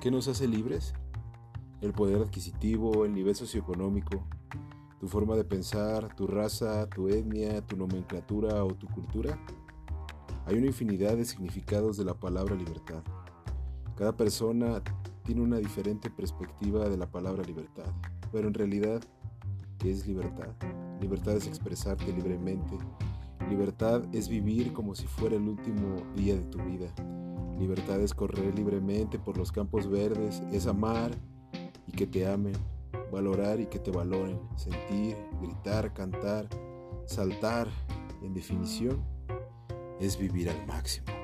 ¿Qué nos hace libres? El poder adquisitivo, el nivel socioeconómico, tu forma de pensar, tu raza, tu etnia, tu nomenclatura o tu cultura. Hay una infinidad de significados de la palabra libertad. Cada persona tiene una diferente perspectiva de la palabra libertad, pero en realidad, ¿qué es libertad? Libertad es expresarte libremente. Libertad es vivir como si fuera el último día de tu vida. Libertad es correr libremente por los campos verdes, es amar y que te amen, valorar y que te valoren, sentir, gritar, cantar, saltar, en definición, es vivir al máximo.